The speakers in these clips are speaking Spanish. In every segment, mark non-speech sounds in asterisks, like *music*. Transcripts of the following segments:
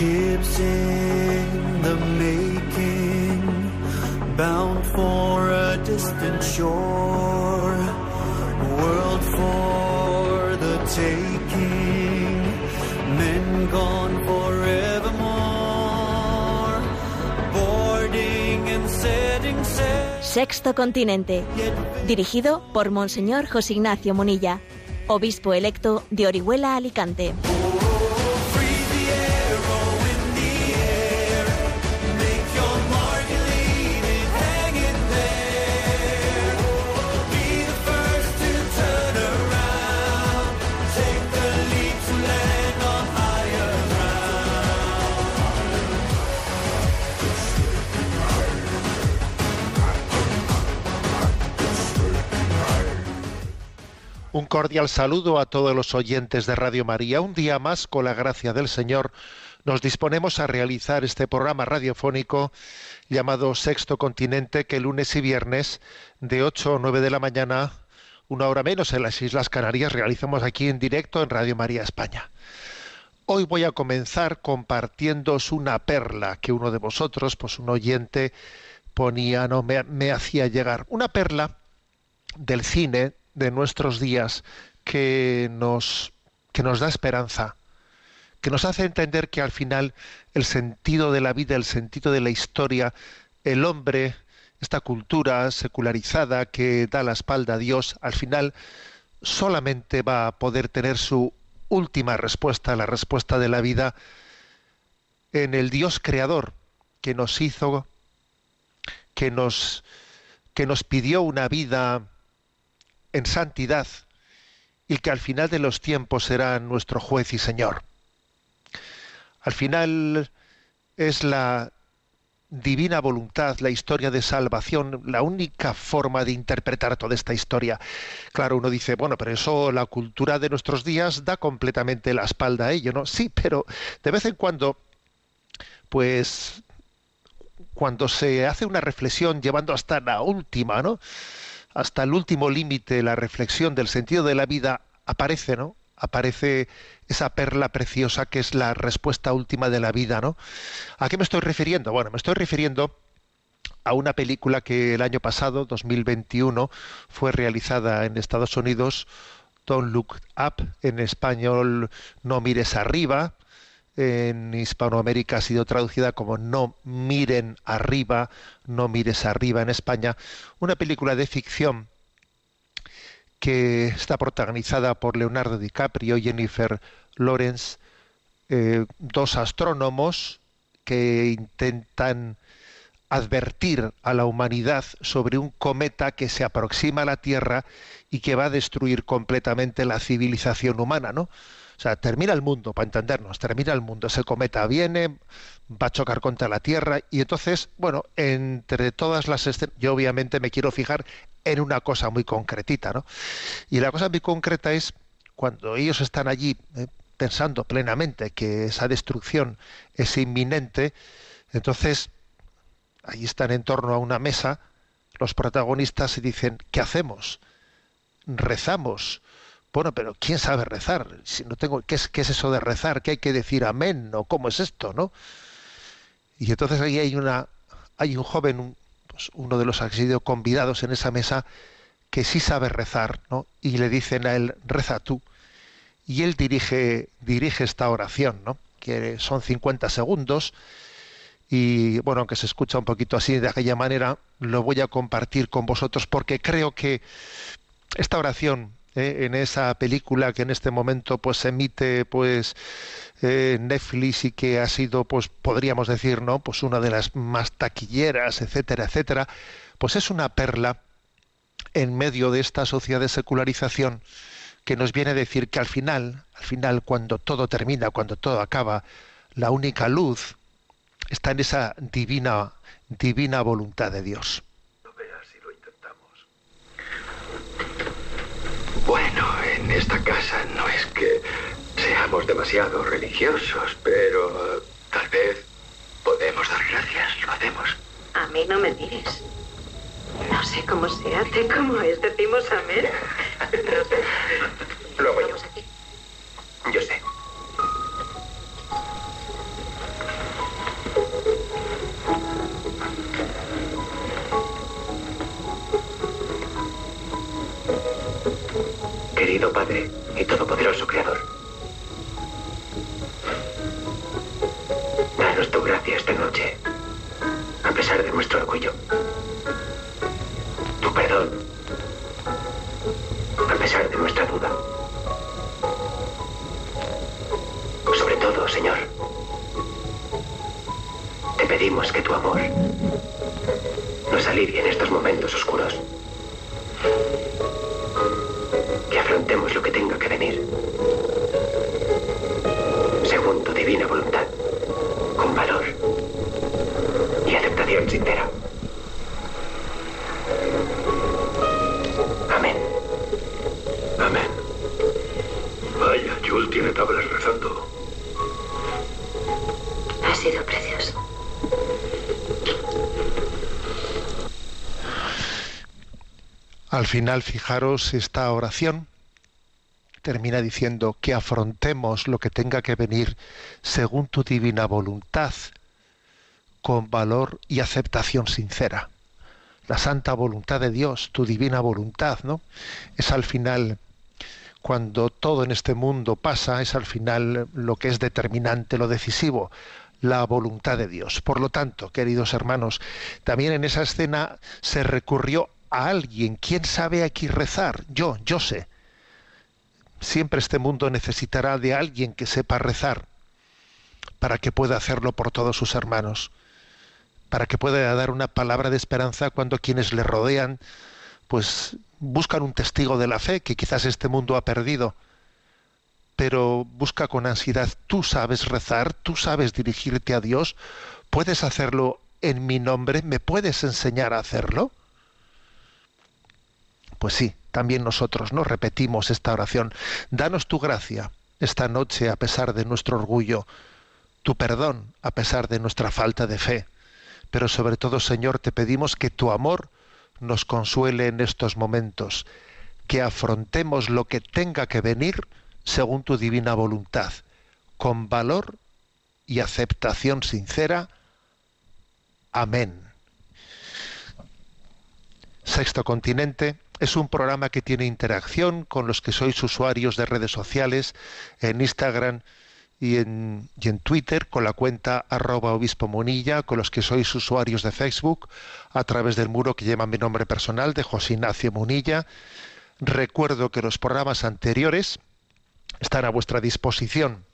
Ships in the making, bound for a distant shore, world for the taking, men gone forevermore, boarding and setting sail. Sexto Continente, dirigido por Monseñor José Ignacio Munilla, obispo electo de Orihuela Alicante. Un cordial saludo a todos los oyentes de Radio María. Un día más, con la gracia del Señor, nos disponemos a realizar este programa radiofónico llamado Sexto Continente, que lunes y viernes, de 8 o 9 de la mañana, una hora menos en las Islas Canarias, realizamos aquí en directo en Radio María España. Hoy voy a comenzar compartiéndoos una perla que uno de vosotros, pues un oyente, ponía, no, me, me hacía llegar. Una perla del cine de nuestros días que nos, que nos da esperanza, que nos hace entender que al final el sentido de la vida, el sentido de la historia, el hombre, esta cultura secularizada que da la espalda a Dios, al final solamente va a poder tener su última respuesta, la respuesta de la vida, en el Dios creador que nos hizo, que nos, que nos pidió una vida en santidad y que al final de los tiempos será nuestro juez y Señor. Al final es la divina voluntad, la historia de salvación, la única forma de interpretar toda esta historia. Claro, uno dice, bueno, pero eso la cultura de nuestros días da completamente la espalda a ello, ¿no? Sí, pero de vez en cuando, pues, cuando se hace una reflexión llevando hasta la última, ¿no? Hasta el último límite la reflexión del sentido de la vida aparece, ¿no? Aparece esa perla preciosa que es la respuesta última de la vida, ¿no? ¿A qué me estoy refiriendo? Bueno, me estoy refiriendo a una película que el año pasado, 2021, fue realizada en Estados Unidos, Don't Look Up, en español No mires arriba, en Hispanoamérica ha sido traducida como No miren arriba, no mires arriba en España, una película de ficción que está protagonizada por Leonardo DiCaprio y Jennifer Lawrence, eh, dos astrónomos que intentan advertir a la humanidad sobre un cometa que se aproxima a la Tierra y que va a destruir completamente la civilización humana, ¿no? O sea, termina el mundo, para entendernos, termina el mundo, ese cometa viene, va a chocar contra la Tierra y entonces, bueno, entre todas las escenas, yo obviamente me quiero fijar en una cosa muy concretita, ¿no? Y la cosa muy concreta es cuando ellos están allí eh, pensando plenamente que esa destrucción es inminente, entonces ahí están en torno a una mesa los protagonistas y dicen, ¿qué hacemos? ¿Rezamos? Bueno, pero ¿quién sabe rezar? Si no tengo, ¿qué es, eso de rezar? ¿Qué hay que decir amén? ¿O cómo es esto? ¿no? Y entonces ahí hay una, hay un joven, pues uno de los que ha sido convidados en esa mesa, que sí sabe rezar, ¿no? Y le dicen a él, reza tú. Y él dirige, dirige esta oración, ¿no? Que son 50 segundos. Y bueno, aunque se escucha un poquito así de aquella manera, lo voy a compartir con vosotros porque creo que esta oración eh, en esa película que en este momento pues emite pues eh, Netflix y que ha sido pues podríamos decir no pues una de las más taquilleras etcétera etcétera pues es una perla en medio de esta sociedad de secularización que nos viene a decir que al final al final cuando todo termina cuando todo acaba la única luz está en esa divina divina voluntad de Dios Bueno, en esta casa no es que seamos demasiado religiosos, pero tal vez podemos dar gracias, lo hacemos. A mí no me mires. No sé cómo se hace, cómo es. Decimos amén. *laughs* No sé. Lo hago yo. Aquí. Yo sé. Padre y Todopoderoso Creador. Danos tu gracia esta noche, a pesar de nuestro orgullo. Tu perdón, a pesar de nuestra duda. Sobre todo, Señor, te pedimos que tu amor nos alivie en estos momentos oscuros. Divina voluntad. Con valor. Y aceptación sincera. Amén. Amén. Vaya, Jules tiene tablas rezando. Ha sido precioso. Al final, fijaros, esta oración termina diciendo que afrontemos lo que tenga que venir según tu divina voluntad, con valor y aceptación sincera. La santa voluntad de Dios, tu divina voluntad, ¿no? Es al final cuando todo en este mundo pasa, es al final lo que es determinante, lo decisivo, la voluntad de Dios. Por lo tanto, queridos hermanos, también en esa escena se recurrió a alguien. ¿Quién sabe aquí rezar? Yo, yo sé. Siempre este mundo necesitará de alguien que sepa rezar para que pueda hacerlo por todos sus hermanos, para que pueda dar una palabra de esperanza cuando quienes le rodean pues buscan un testigo de la fe que quizás este mundo ha perdido, pero busca con ansiedad, tú sabes rezar, tú sabes dirigirte a Dios, puedes hacerlo en mi nombre, me puedes enseñar a hacerlo. Pues sí, también nosotros no repetimos esta oración. Danos tu gracia esta noche a pesar de nuestro orgullo, tu perdón a pesar de nuestra falta de fe. Pero sobre todo, Señor, te pedimos que tu amor nos consuele en estos momentos, que afrontemos lo que tenga que venir según tu divina voluntad, con valor y aceptación sincera. Amén. Sexto Continente es un programa que tiene interacción con los que sois usuarios de redes sociales en Instagram y en, Twitter con la cuenta arroba obispo monilla, con los que sois usuarios de Facebook a través del muro que lleva mi nombre personal de José Ignacio Munilla. Recuerdo que los programas anteriores están a vuestra disposición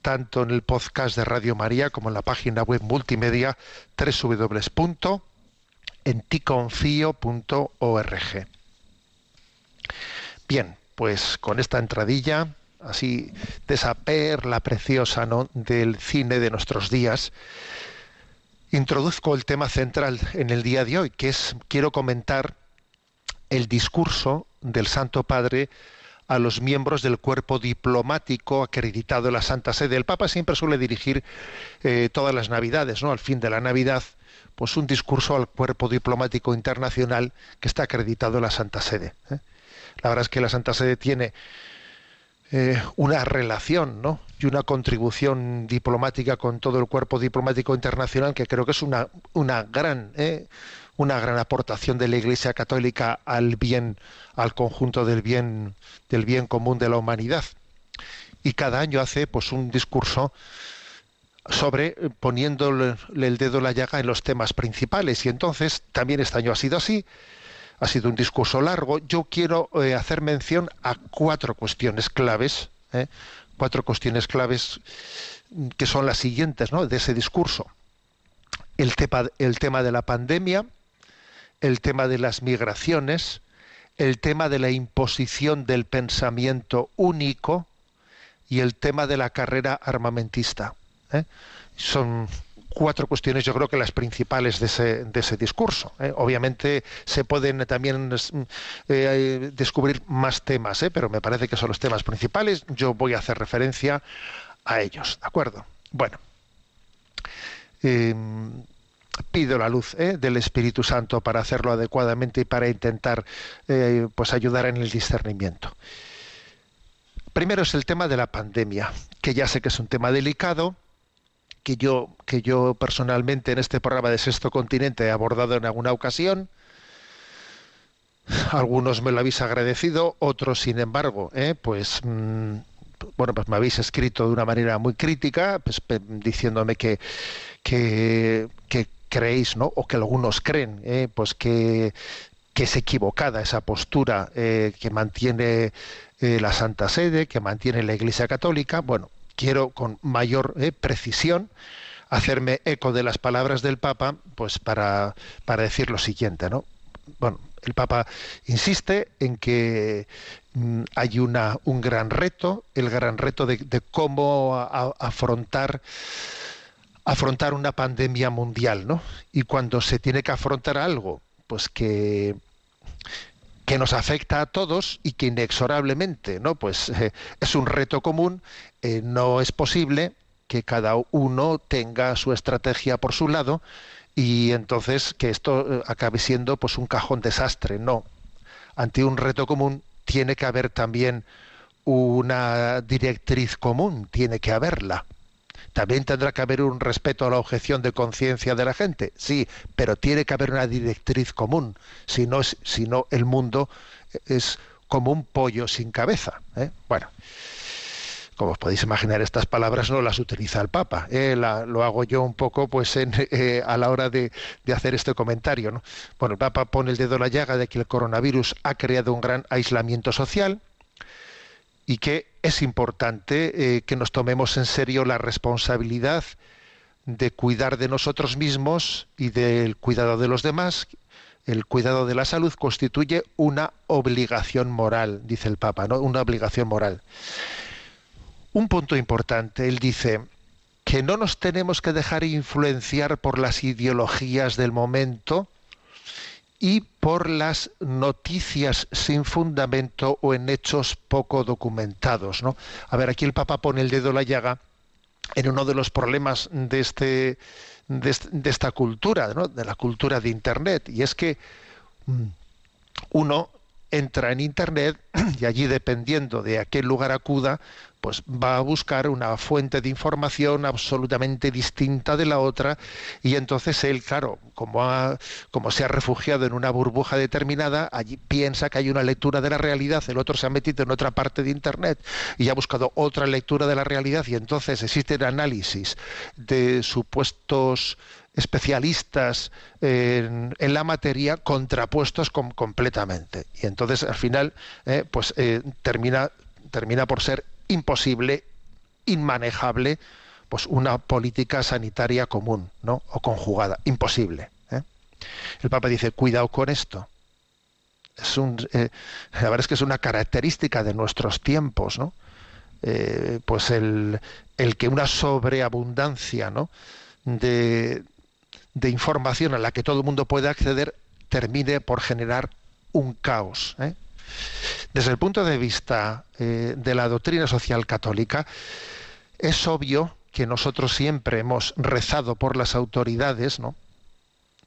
tanto en el podcast de Radio María como en la página web multimedia www.enticonfio.org. Bien, pues con esta entradilla, así de esa perla preciosa ¿no? del cine de nuestros días, introduzco el tema central en el día de hoy, que es, quiero comentar el discurso del Santo Padre a los miembros del cuerpo diplomático acreditado en la Santa Sede. El Papa siempre suele dirigir eh, todas las Navidades, ¿no? Al fin de la Navidad, pues un discurso al cuerpo diplomático internacional que está acreditado en la Santa Sede. ¿eh? La verdad es que la Santa Sede tiene eh, una relación ¿no? y una contribución diplomática con todo el cuerpo diplomático internacional que creo que es una, una gran ¿eh? una gran aportación de la Iglesia Católica al bien, al conjunto del bien, del bien común de la humanidad. Y cada año hace pues un discurso sobre poniéndole el dedo en la llaga en los temas principales. Y entonces, también este año ha sido así, ha sido un discurso largo. Yo quiero eh, hacer mención a cuatro cuestiones claves, ¿eh? cuatro cuestiones claves que son las siguientes ¿no? de ese discurso. El tema, de la pandemia, el tema de las migraciones, el tema de la imposición del pensamiento único y el tema de la carrera armamentista. ¿eh? Son cuatro cuestiones, yo creo que las principales de ese, de ese discurso. ¿eh? Obviamente se pueden también eh, descubrir más temas, ¿eh? pero me parece que son los temas principales. Yo voy a hacer referencia a ellos, ¿de acuerdo? Bueno. Em, pido la luz del Espíritu Santo para hacerlo adecuadamente y para intentar pues ayudar en el discernimiento. Primero es el tema de la pandemia, que ya sé que es un tema delicado, que yo, que yo personalmente en este programa de Sexto Continente he abordado en alguna ocasión. algunos me lo habéis agradecido, otros, sin embargo, ¿eh? pues mm, bueno, pues me habéis escrito de una manera muy crítica, pues, diciéndome que, que, creéis, ¿no? O que algunos creen, ¿eh? pues que, que es equivocada esa postura eh, que mantiene la Santa Sede, que mantiene la Iglesia Católica. Bueno, quiero con mayor precisión hacerme eco de las palabras del Papa, pues para, para decir lo siguiente, ¿no? Bueno, el Papa insiste en que mm, hay una, un gran reto, el gran reto de, cómo afrontar afrontar una pandemia mundial, ¿no? Y cuando se tiene que afrontar algo, pues que que nos afecta a todos y que inexorablemente, ¿no? Pues eh, es un reto común, eh, no es posible que cada uno tenga su estrategia por su lado y entonces que esto eh, acabe siendo pues un cajón desastre. No. Ante un reto común tiene que haber también una directriz común, tiene que haberla. También tendrá que haber un respeto a la objeción de conciencia de la gente, sí, pero tiene que haber una directriz común, si no, el mundo es como un pollo sin cabeza. ¿eh? Bueno, como os podéis imaginar, estas palabras no las utiliza el Papa. Eh, lo hago yo un poco pues *laughs* eh, a la hora de, hacer este comentario. ¿no? Bueno, el Papa pone el dedo en la llaga de que el coronavirus ha creado un gran aislamiento social y que es importante eh, que nos tomemos en serio la responsabilidad de cuidar de nosotros mismos y del cuidado de los demás. El cuidado de la salud constituye una obligación moral, dice el Papa, ¿no? Una obligación moral un punto importante. Él dice que no nos tenemos que dejar influenciar por las ideologías del momento y por las noticias sin fundamento o en hechos poco documentados. ¿no? A ver, aquí el Papa pone el dedo en la llaga en uno de los problemas de, este, de, esta cultura, ¿no? de la cultura de Internet, y es que mm, uno entra en Internet *clears throat* y allí dependiendo de a qué lugar acuda, pues va a buscar una fuente de información absolutamente distinta de la otra y entonces él, claro, como, como se ha refugiado en una burbuja determinada, allí piensa que hay una lectura de la realidad, el otro se ha metido en otra parte de Internet y ha buscado otra lectura de la realidad y entonces existen análisis de supuestos especialistas en, la materia contrapuestos completamente y entonces al final eh, pues eh, termina termina por ser imposible, inmanejable, pues una política sanitaria común, ¿no? O conjugada, imposible. ¿eh? El Papa dice, cuidado con esto. Es un, la verdad es que es una característica de nuestros tiempos, ¿no? Pues el, el, que una sobreabundancia ¿no? de, de, información a la que todo el mundo puede acceder termine por generar un caos. ¿eh? Desde el punto de vista eh, de la doctrina social católica, es obvio que nosotros siempre hemos rezado por las autoridades, ¿no?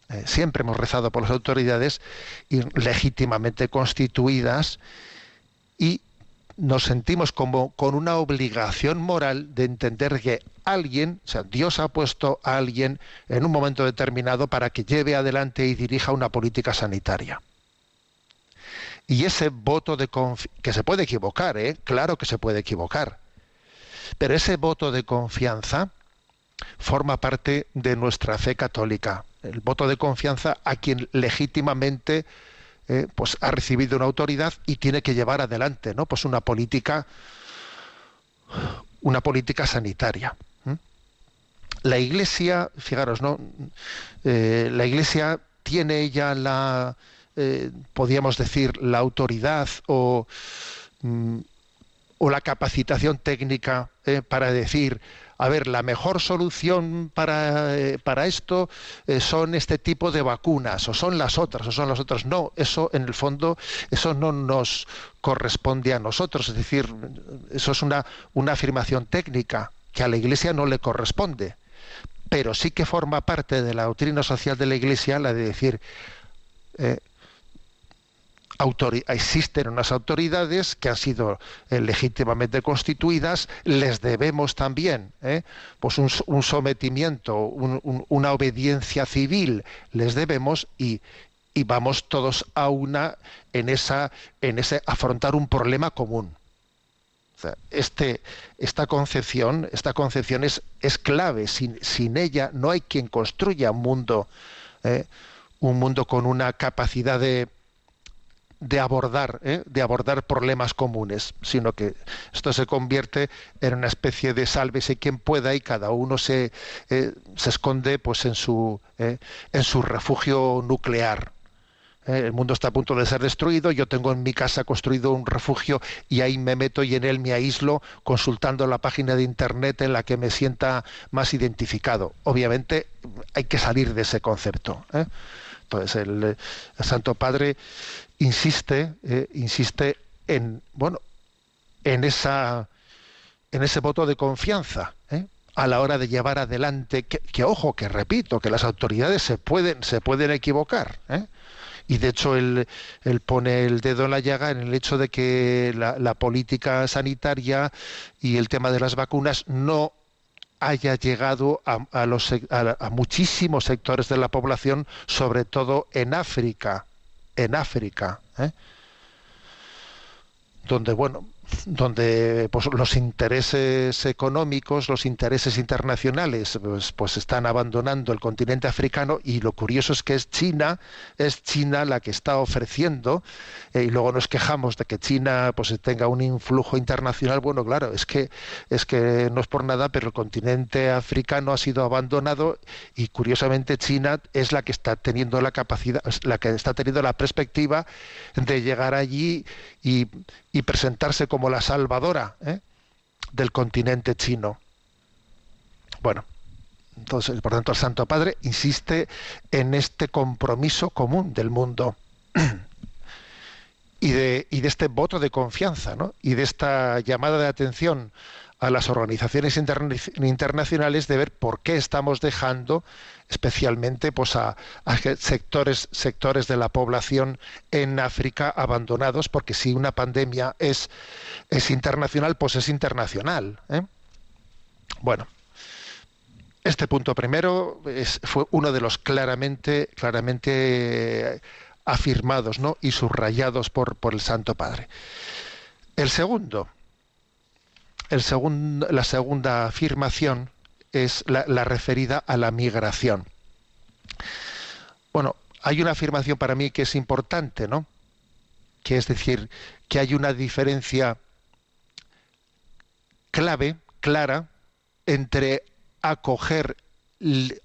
Eh, siempre hemos rezado por las autoridades legítimamente constituidas y nos sentimos como con una obligación moral de entender que alguien, o sea, Dios ha puesto a alguien en un momento determinado para que lleve adelante y dirija una política sanitaria. Y ese voto de confianza, que se puede equivocar, ¿eh? claro que se puede equivocar, pero ese voto de confianza forma parte de nuestra fe católica. El voto de confianza a quien legítimamente eh, pues ha recibido una autoridad y tiene que llevar adelante, ¿no? Pues una política, una política sanitaria. La Iglesia, fijaros, ¿no? Eh, la Iglesia tiene ella la eh, podríamos decir, la autoridad o, mm, o la capacitación técnica eh, para decir, a ver, la mejor solución para, para esto son este tipo de vacunas, o son las otras, o son las otras. No, eso en el fondo, eso no nos corresponde a nosotros, es decir, eso es una, una afirmación técnica que a la Iglesia no le corresponde, pero sí que forma parte de la doctrina social de la Iglesia la de decir, existen unas autoridades que han sido eh, legítimamente constituidas, les debemos también eh, pues un, sometimiento, una obediencia civil, les debemos y, y vamos todos a una en esa en ese afrontar un problema común. Este, esta concepción, esta concepción es, es clave. Sin, sin, ella no hay quien construya un mundo, eh, un mundo con una capacidad de, de abordar, ¿eh? de abordar problemas comunes, sino que esto se convierte en una especie de sálvese quien pueda y cada uno se, eh, se esconde pues en su, en su refugio nuclear. Eh, el mundo está a punto de ser destruido, yo tengo en mi casa construido un refugio y ahí me meto y en él me aíslo consultando la página de internet en la que me sienta más identificado. Obviamente hay que salir de ese concepto. ¿eh? Entonces el, el, Santo Padre insiste, eh, insiste en bueno, en esa en ese voto de confianza ¿eh? a la hora de llevar adelante que, ojo que repito que las autoridades se pueden se pueden equivocar ¿eh? Y de hecho él, pone el dedo en la llaga en el hecho de que la, política sanitaria y el tema de las vacunas no haya llegado a, muchísimos sectores de la población, sobre todo en África, en África, ¿eh? donde bueno, donde pues, los intereses económicos, los intereses internacionales, pues, pues, están abandonando el continente africano y lo curioso es que es China, es China la que está ofreciendo eh, y luego nos quejamos de que China pues tenga un influjo internacional. Bueno, claro, es que es que no es por nada, pero el continente africano ha sido abandonado y curiosamente China es la que está teniendo la capacidad, la que está teniendo la perspectiva de llegar allí y, y presentarse como la salvadora ¿eh? del continente chino. Bueno, entonces, por tanto, el Santo Padre insiste en este compromiso común del mundo *clears throat* y de, y de este voto de confianza y de esta llamada de atención a las organizaciones interna internacionales de ver por qué estamos dejando especialmente pues a, a, sectores sectores de la población en África abandonados porque si una pandemia es es internacional pues es internacional ¿eh? bueno este punto primero es, fue uno de los claramente claramente afirmados ¿no? y subrayados por, por el Santo Padre el segundo la segunda afirmación es la, referida a la migración. Bueno, hay una afirmación para mí que es importante, ¿no? Que es decir, que hay una diferencia clave, clara, entre acoger,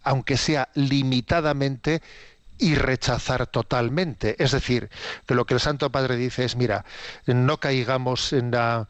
aunque sea limitadamente, y rechazar totalmente. Es decir, que lo que el Santo Padre dice es, mira, no caigamos en la,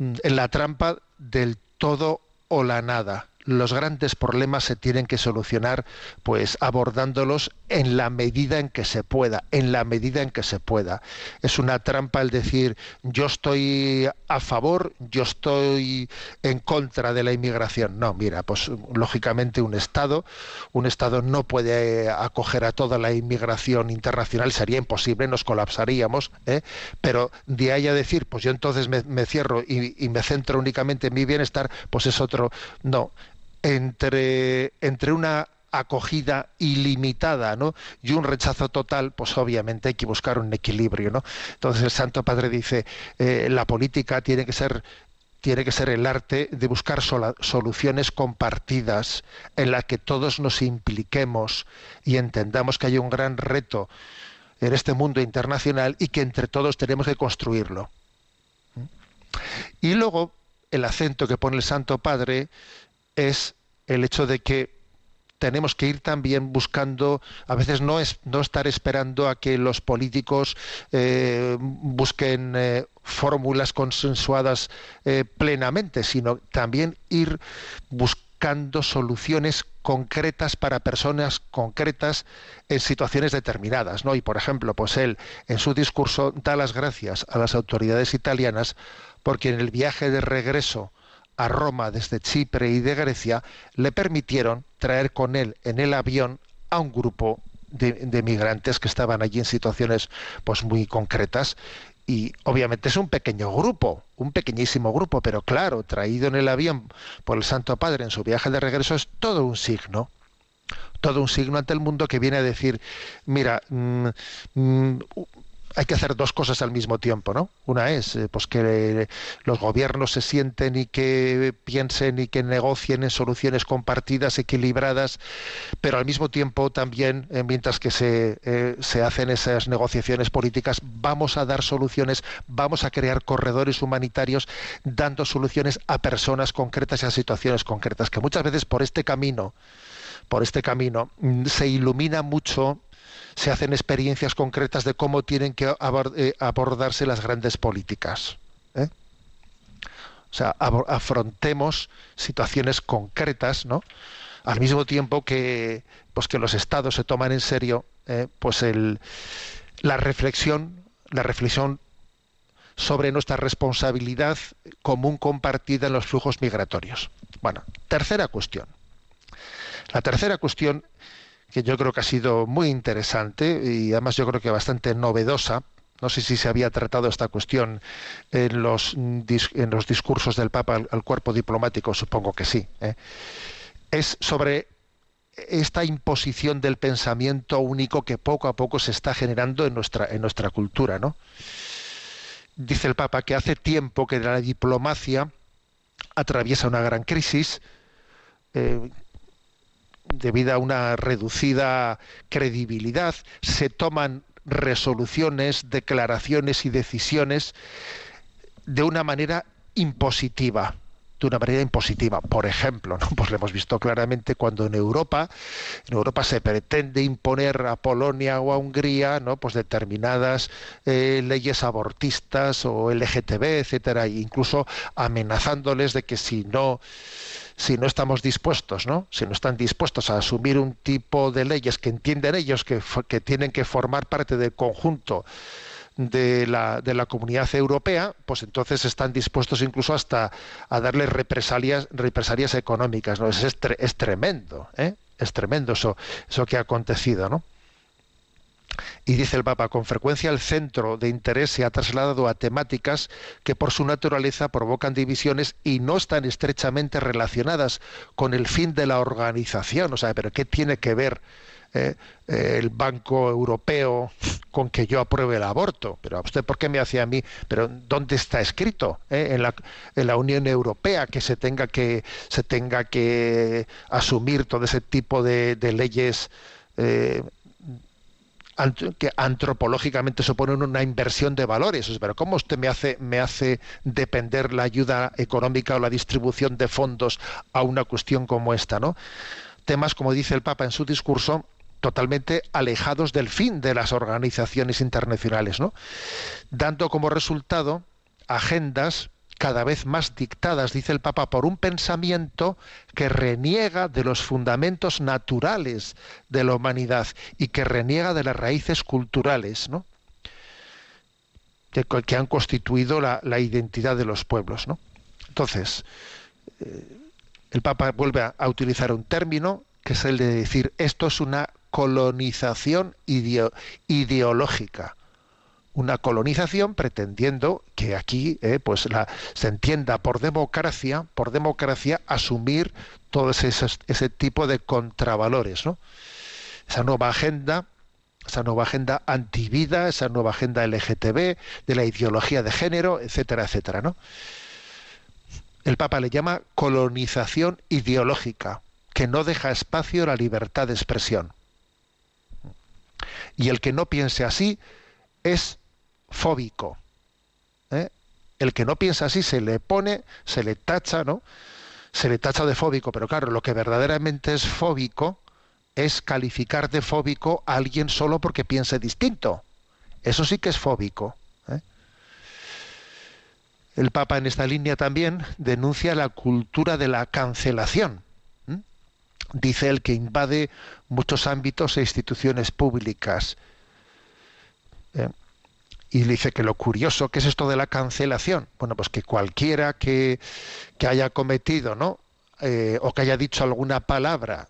en la trampa del todo o la nada. Los grandes problemas se tienen que solucionar pues abordándolos en la medida en que se pueda, en la medida en que se pueda. Es una trampa el decir yo estoy a favor, yo estoy en contra de la inmigración. No, mira, pues lógicamente un Estado, un Estado no puede acoger a toda la inmigración internacional, sería imposible, nos colapsaríamos, ¿eh? pero de ahí a decir, pues yo entonces me, me cierro y, y me centro únicamente en mi bienestar, pues es otro. No, entre, entre una acogida ilimitada ¿no? y un rechazo total, pues obviamente hay que buscar un equilibrio. ¿no? Entonces el Santo Padre dice, eh, la política tiene que ser tiene que ser el arte de buscar soluciones compartidas en las que todos nos impliquemos y entendamos que hay un gran reto en este mundo internacional y que entre todos tenemos que construirlo. Y luego el acento que pone el Santo Padre es el hecho de que tenemos que ir también buscando, a veces no es no estar esperando a que los políticos eh, busquen eh, fórmulas consensuadas eh, plenamente, sino también ir buscando soluciones concretas para personas concretas en situaciones determinadas, ¿no? Y por ejemplo, pues él en su discurso da las gracias a las autoridades italianas porque en el viaje de regreso a Roma desde Chipre y de Grecia, le permitieron traer con él en el avión a un grupo de, de, migrantes que estaban allí en situaciones pues muy concretas. Y obviamente es un pequeño grupo, un pequeñísimo grupo, pero claro, traído en el avión por el Santo Padre en su viaje de regreso es todo un signo, todo un signo ante el mundo que viene a decir, mira, mm, mm, hay que hacer dos cosas al mismo tiempo, ¿no? Una es eh, pues que los gobiernos se sienten y que piensen y que negocien en soluciones compartidas, equilibradas, pero al mismo tiempo también, eh, mientras que se, eh, se hacen esas negociaciones políticas, vamos a dar soluciones, vamos a crear corredores humanitarios dando soluciones a personas concretas y a situaciones concretas, que muchas veces por este camino, por este camino, mm, se ilumina mucho se hacen experiencias concretas de cómo tienen que eh, abordarse las grandes políticas. ¿eh? O sea, afrontemos situaciones concretas, ¿no? Al mismo tiempo que, pues que los estados se toman en serio, ¿eh? pues el, la reflexión, la reflexión sobre nuestra responsabilidad común compartida en los flujos migratorios. Bueno, tercera cuestión. La tercera cuestión que yo creo que ha sido muy interesante y además yo creo que bastante novedosa. No sé si se había tratado esta cuestión en los, en los discursos del Papa al, cuerpo diplomático, supongo que sí. ¿eh? Es sobre esta imposición del pensamiento único que poco a poco se está generando en nuestra, en nuestra cultura. ¿no? Dice el Papa que hace tiempo que la diplomacia atraviesa una gran crisis, eh, debido a una reducida credibilidad, se toman resoluciones, declaraciones y decisiones de una manera impositiva de una manera impositiva. Por ejemplo, *laughs* pues lo hemos visto claramente cuando en Europa, en Europa se pretende imponer a Polonia o a Hungría, ¿no? pues determinadas eh, leyes abortistas o LGTB, etcétera, e incluso amenazándoles de que si no si no estamos dispuestos, ¿no? Si no están dispuestos a asumir un tipo de leyes que entienden ellos que, que tienen que formar parte del conjunto de la, de la comunidad europea, pues entonces están dispuestos incluso hasta a darles represalias, represalias económicas. ¿no? Es, es, es tremendo, ¿eh? es tremendo eso, eso que ha acontecido, ¿no? Y dice el Papa, con frecuencia el centro de interés se ha trasladado a temáticas que por su naturaleza provocan divisiones y no están estrechamente relacionadas con el fin de la organización. O sea, pero ¿qué tiene que ver eh, eh, el Banco Europeo con que yo apruebe el aborto? Pero a usted, ¿por qué me hace a mí? Pero ¿dónde está escrito eh, en, la, en, la, Unión Europea que se tenga que se tenga que asumir todo ese tipo de, de leyes? Que antropológicamente suponen una inversión de valores. Pero ¿cómo usted me hace, me hace depender la ayuda económica o la distribución de fondos a una cuestión como esta? ¿no? Temas, como dice el Papa en su discurso, totalmente alejados del fin de las organizaciones internacionales, ¿no? dando como resultado agendas cada vez más dictadas, dice el Papa, por un pensamiento que reniega de los fundamentos naturales de la humanidad y que reniega de las raíces culturales, ¿no? que, han constituido la, identidad de los pueblos. ¿no? Entonces, eh, el Papa vuelve a, utilizar un término que es el de decir esto es una colonización ideológica una colonización pretendiendo que aquí eh, pues se entienda por democracia, por democracia asumir todo ese, ese tipo de contravalores, ¿no? Esa nueva agenda, esa nueva agenda antivida, esa nueva agenda LGTB, de la ideología de género, etcétera, etcétera, ¿no? El Papa le llama colonización ideológica, que no deja espacio a la libertad de expresión. Y el que no piense así es fóbico. ¿eh? El que no piensa así se le pone, se le tacha, ¿no? Se le tacha de fóbico, pero claro, lo que verdaderamente es fóbico es calificar de fóbico a alguien solo porque piense distinto. Eso sí que es fóbico. ¿eh? El Papa en esta línea también denuncia la cultura de la cancelación. Dice él que invade muchos ámbitos e instituciones públicas. ¿eh? Y dice que lo curioso, ¿qué es esto de la cancelación? Bueno, pues que cualquiera que, que haya cometido, ¿no? Eh, o que haya dicho alguna palabra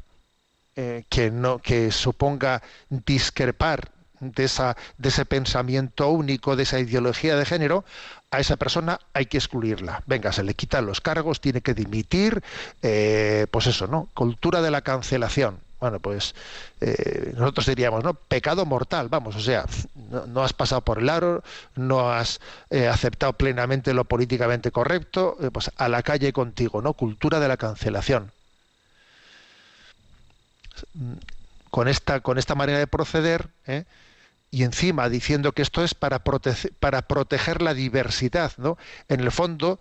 eh, que no que suponga discrepar de esa de ese pensamiento único de esa ideología de género a esa persona hay que excluirla venga se le quitan los cargos tiene que dimitir eh, pues eso no cultura de la cancelación bueno, pues eh, nosotros diríamos, ¿no? Pecado mortal, vamos, o sea, no, has pasado por el aro, no has eh, aceptado plenamente lo políticamente correcto, eh, pues a la calle contigo, ¿no? Cultura de la cancelación. Con esta, con esta manera de proceder, y encima diciendo que esto es para, para proteger la diversidad, ¿no? En el fondo,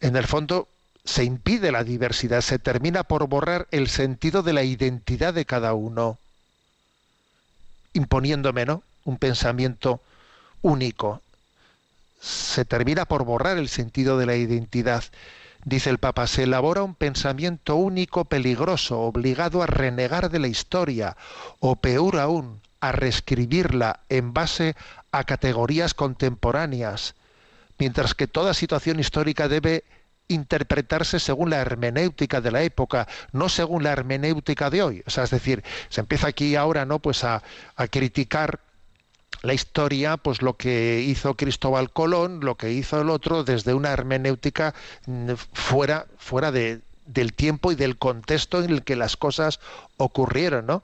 en el fondo se impide la diversidad, se termina por borrar el sentido de la identidad de cada uno, imponiéndome ¿no? un pensamiento único. Se termina por borrar el sentido de la identidad. Dice el Papa, se elabora un pensamiento único peligroso, obligado a renegar de la historia, o peor aún, a reescribirla en base a categorías contemporáneas, mientras que toda situación histórica debe interpretarse según la hermenéutica de la época, no según la hermenéutica de hoy. O sea, es decir, se empieza aquí ahora, ¿no? Pues a, criticar la historia, pues lo que hizo Cristóbal Colón, lo que hizo el otro, desde una hermenéutica mm, fuera, fuera de, del tiempo y del contexto en el que las cosas ocurrieron, ¿no?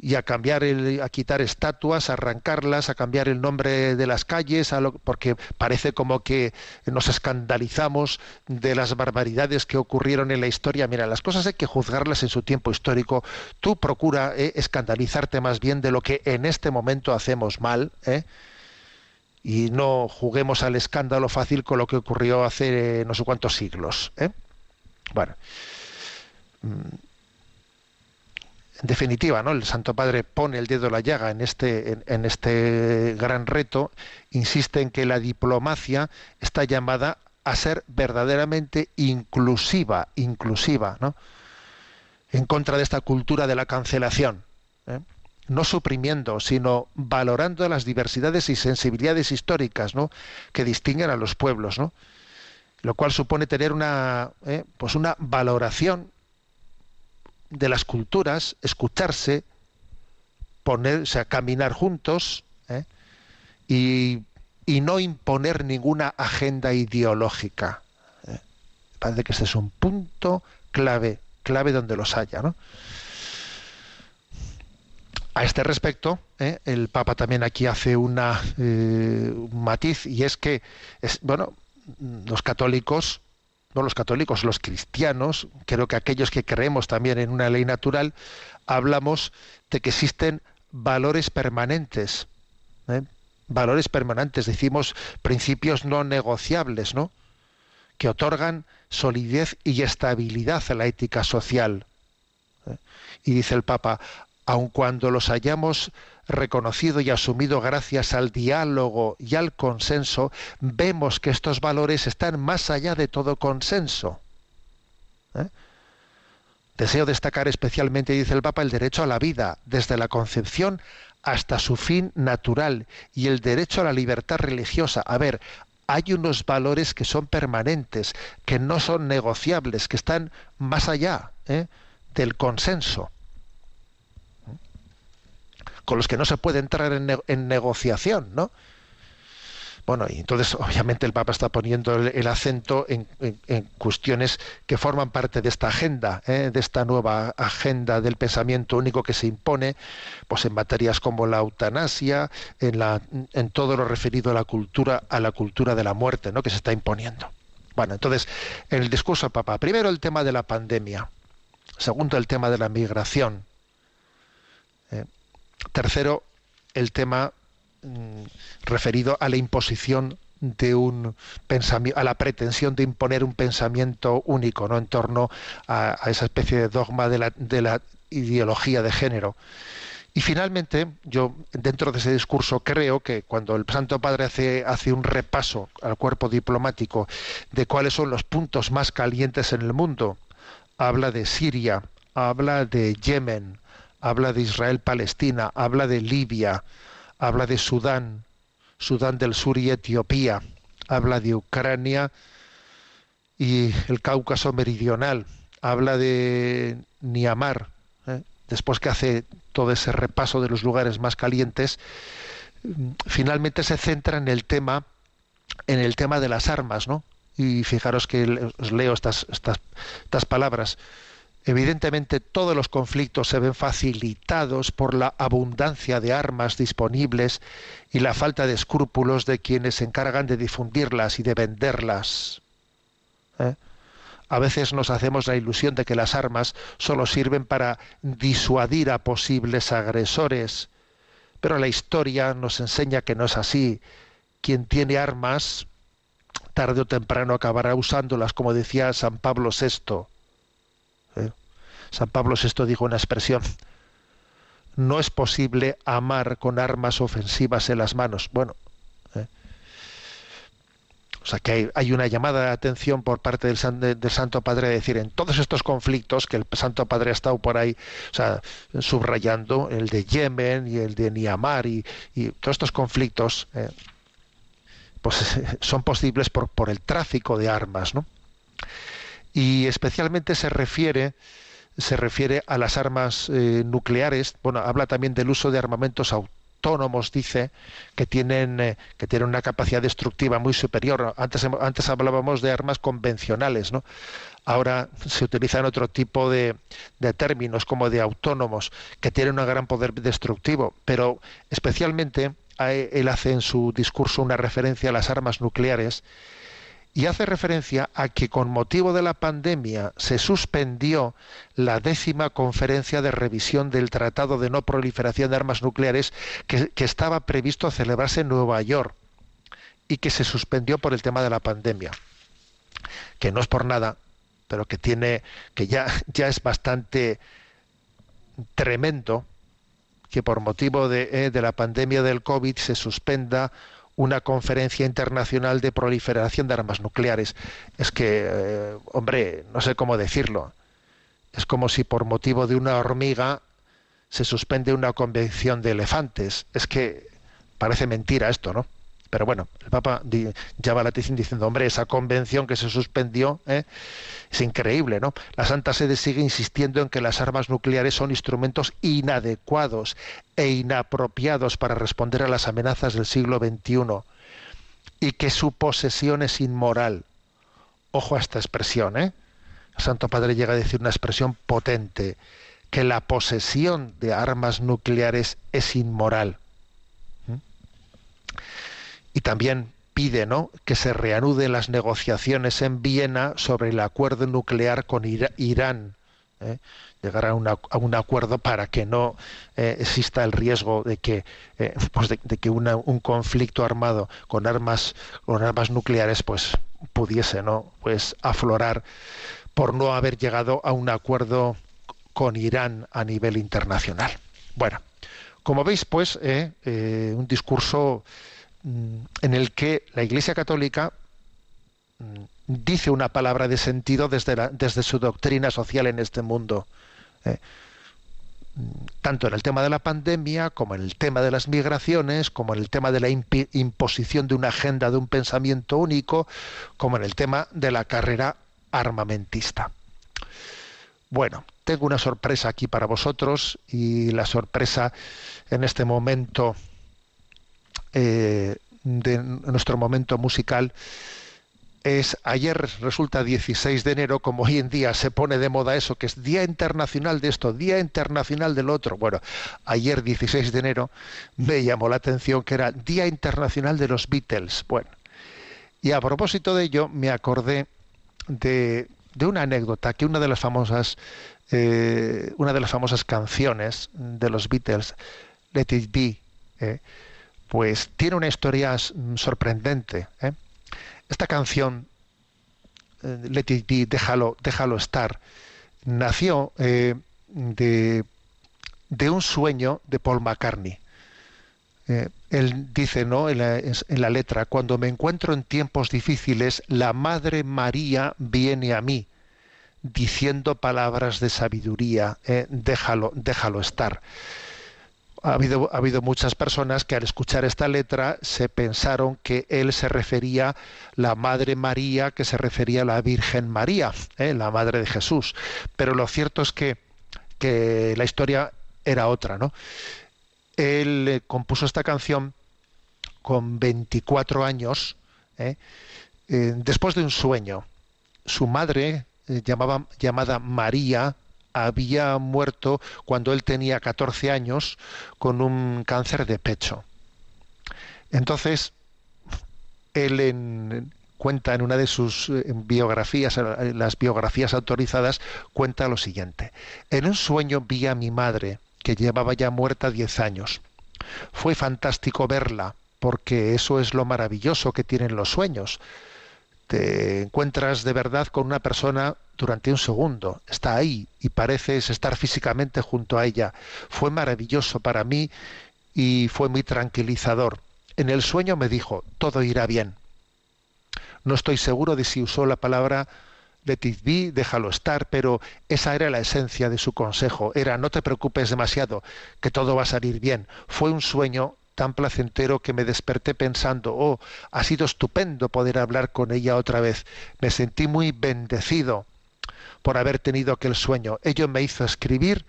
Y a cambiar el, a quitar estatuas, a arrancarlas, a cambiar el nombre de las calles, porque parece como que nos escandalizamos de las barbaridades que ocurrieron en la historia. Mira, las cosas hay que juzgarlas en su tiempo histórico. Tú procura eh, escandalizarte más bien de lo que en este momento hacemos mal, ¿eh? y no juguemos al escándalo fácil con lo que ocurrió hace no sé cuántos siglos. ¿eh? Bueno. Mm, en definitiva, ¿no? El Santo Padre pone el dedo en la llaga en este, en, este gran reto, insiste en que la diplomacia está llamada a ser verdaderamente inclusiva, inclusiva, ¿no? En contra de esta cultura de la cancelación. ¿eh? no suprimiendo, sino valorando las diversidades y sensibilidades históricas ¿no? que distinguen a los pueblos, ¿no? lo cual supone tener una, ¿eh? pues una valoración de las culturas, escucharse, ponerse a caminar juntos ¿eh? y, no imponer ninguna agenda ideológica. ¿eh? Parece que ese es un punto clave, clave donde los haya. ¿no? A este respecto, ¿eh? el Papa también aquí hace una, un matiz y es que es, bueno, los católicos no los católicos, los cristianos, creo que aquellos que creemos también en una ley natural, hablamos de que existen valores permanentes. ¿eh? Valores permanentes, decimos principios no negociables, ¿no? Que otorgan solidez y estabilidad a la ética social. ¿eh? Y dice el Papa, aun cuando los hayamos reconocido y asumido gracias al diálogo y al consenso, vemos que estos valores están más allá de todo consenso. ¿Eh? Deseo destacar especialmente, dice el Papa, el derecho a la vida, desde la concepción hasta su fin natural, y el derecho a la libertad religiosa. A ver, hay unos valores que son permanentes, que no son negociables, que están más allá ¿eh? del consenso con los que no se puede entrar en, negociación, ¿no? Bueno, y entonces *laughs* obviamente el Papa está poniendo el, acento en, cuestiones que forman parte de esta agenda, ¿eh? de esta nueva agenda del pensamiento único que se impone, pues en materias como la eutanasia, en, todo lo referido a la cultura, a la cultura de la muerte, ¿no? que se está imponiendo. Bueno, entonces, en el discurso del Papa, primero el tema de la pandemia, segundo el tema de la migración, Tercero, el tema mm, referido a la imposición de un pensamiento, a la pretensión de imponer un pensamiento único, ¿no? En torno a, esa especie de dogma de la, ideología de género. Y finalmente, yo dentro de ese discurso creo que cuando el Santo Padre hace, hace un repaso al cuerpo diplomático de cuáles son los puntos más calientes en el mundo, habla de Siria, habla de Yemen, habla de Israel-Palestina, habla de Libia, habla de Sudán, Sudán del Sur y Etiopía, habla de Ucrania y el Cáucaso Meridional, habla de Niamar, ¿eh? después que hace todo ese repaso de los lugares más calientes, finalmente se centra en el tema, en el tema de las armas, ¿no? Y fijaros que os leo estas, estas, estas palabras Evidentemente todos los conflictos se ven facilitados por la abundancia de armas disponibles y la falta de escrúpulos de quienes se encargan de difundirlas y de venderlas. ¿Eh? A veces nos hacemos la ilusión de que las armas solo sirven para disuadir a posibles agresores, pero la historia nos enseña que no es así. Quien tiene armas, tarde o temprano acabará usándolas, como decía San Pablo VI. ¿Eh? San Pablo VI dijo una expresión, no es posible amar con armas ofensivas en las manos. Bueno, ¿eh? o sea que hay, una llamada de atención por parte del, Santo Padre de decir, en todos estos conflictos que el Santo Padre ha estado por ahí o sea, subrayando, el de Yemen y el de Niamar y, todos estos conflictos, ¿eh? pues *laughs* son posibles por, por el tráfico de armas, ¿no? Y especialmente se refiere se refiere a las armas eh, nucleares. Bueno, habla también del uso de armamentos autónomos, dice, que tienen, eh, que tienen una capacidad destructiva muy superior. Antes, antes hablábamos de armas convencionales, ¿no? Ahora se utilizan otro tipo de, de términos como de autónomos, que tienen un gran poder destructivo, pero especialmente él hace en su discurso una referencia a las armas nucleares y hace referencia a que con motivo de la pandemia se suspendió la décima conferencia de revisión del Tratado de No Proliferación de Armas Nucleares que, estaba previsto celebrarse en Nueva York y que se suspendió por el tema de la pandemia. Que no es por nada, pero que tiene, que ya, ya es bastante tremendo que por motivo de, eh, de la pandemia del COVID se suspenda una conferencia internacional de proliferación de armas nucleares. Es que, eh, hombre, no sé cómo decirlo. Es como si por motivo de una hormiga se suspende una convención de elefantes. Es que parece mentira esto, ¿no? Pero bueno, el Papa llama la atención diciendo, hombre, esa convención que se suspendió ¿eh? es increíble, ¿no? La Santa Sede sigue insistiendo en que las armas nucleares son instrumentos inadecuados e inapropiados para responder a las amenazas del siglo XXI y que su posesión es inmoral. Ojo a esta expresión, ¿eh? El Santo Padre llega a decir una expresión potente, que la posesión de armas nucleares es inmoral y también pide ¿no? que se reanuden las negociaciones en Viena sobre el acuerdo nuclear con Irán. ¿eh? llegar a, un acuerdo para que no eh, exista el riesgo de que, eh, pues de, que un conflicto armado con armas, con armas nucleares pues, pudiese ¿no? pues, aflorar por no haber llegado a un acuerdo con Irán a nivel internacional. Bueno, como veis, pues, un discurso en el que la Iglesia Católica mm, dice una palabra de sentido desde, desde su doctrina social en este mundo. ¿eh? Mm, tanto en el tema de la pandemia, como en el tema de las migraciones, como en el tema de la imposición de una agenda de un pensamiento único, como en el tema de la carrera armamentista. Bueno, tengo una sorpresa aquí para vosotros y la sorpresa en este momento eh, de nuestro momento musical es ayer resulta 16 de enero, como hoy en día se pone de moda eso, que es Día Internacional de esto, Día Internacional del otro. Bueno, ayer 16 de enero me llamó la atención que era Día Internacional de los Beatles. Bueno, y a propósito de ello me acordé de, de una anécdota que una de las famosas eh, una de las famosas canciones de los Beatles, Let It Be, eh, pues tiene una historia mm, sorprendente. ¿eh? Esta canción, eh, Let It Be, déjalo, déjalo estar, nació eh, de, un sueño de Paul McCartney. él dice ¿no? En la, letra, cuando me encuentro en tiempos difíciles, la Madre María viene a mí diciendo palabras de sabiduría, déjalo, déjalo estar ha habido, ha habido muchas personas que al escuchar esta letra se pensaron que él se refería la Madre María, que se refería a la Virgen María, ¿eh? la Madre de Jesús. Pero lo cierto es que, que la historia era otra, ¿no? Él eh, compuso esta canción con 24 años, ¿eh? después de un sueño. Su madre, llamaba, llamada María, había muerto cuando él tenía 14 años con un cáncer de pecho. Entonces, él en, cuenta en una de sus eh, biografías, en las biografías autorizadas, cuenta lo siguiente. En un sueño vi a mi madre, que llevaba ya muerta 10 años. Fue fantástico verla, porque eso es lo maravilloso que tienen los sueños. Te encuentras de verdad con una persona durante un segundo, está ahí y pareces estar físicamente junto a ella. Fue maravilloso para mí y fue muy tranquilizador. En el sueño me dijo, todo irá bien. No estoy seguro de si usó la palabra let it be, déjalo estar, pero esa era la esencia de su consejo, era no te preocupes demasiado, que todo va a salir bien. Fue un sueño tan placentero que me desperté pensando, oh, ha sido estupendo poder hablar con ella otra vez. Me sentí muy bendecido por haber tenido aquel sueño. Ello me hizo escribir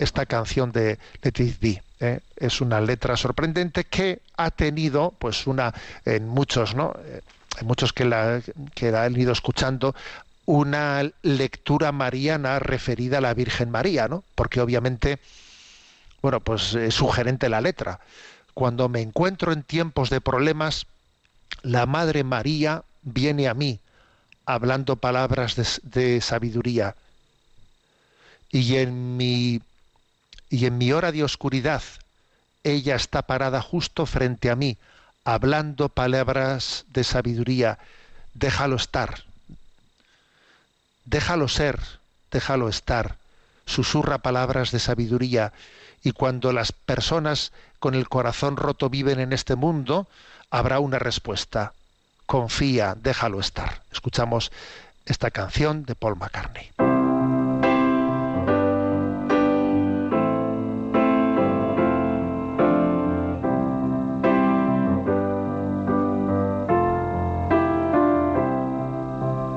esta canción de Let It. ¿eh? Es una letra sorprendente que ha tenido, pues, una, en muchos, ¿no? Eh, en muchos que la, que la han ido escuchando, una lectura mariana referida a la Virgen María, ¿no? Porque obviamente, bueno, pues es sugerente la letra. Cuando me encuentro en tiempos de problemas, la Madre María viene a mí hablando palabras de, sabiduría. Y en mi y en mi hora de oscuridad ella está parada justo frente a mí, hablando palabras de sabiduría. Déjalo estar, déjalo ser, déjalo estar. Susurra palabras de sabiduría y cuando las personas con el corazón roto viven en este mundo, habrá una respuesta. Confía, déjalo estar. Escuchamos esta canción de Paul McCartney.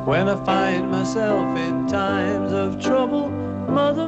When I find myself in times of trouble, Mother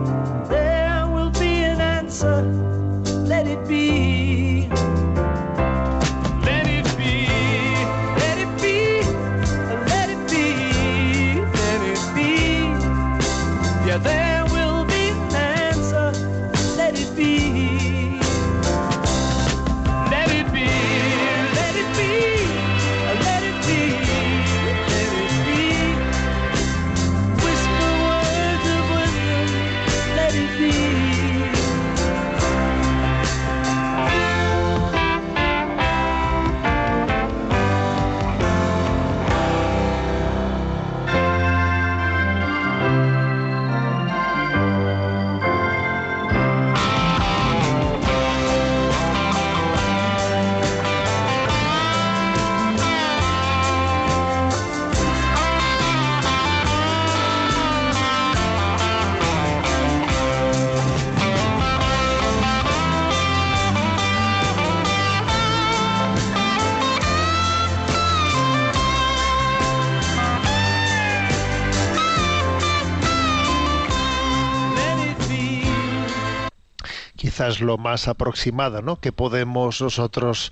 Quizás lo más aproximado ¿no? que podemos nosotros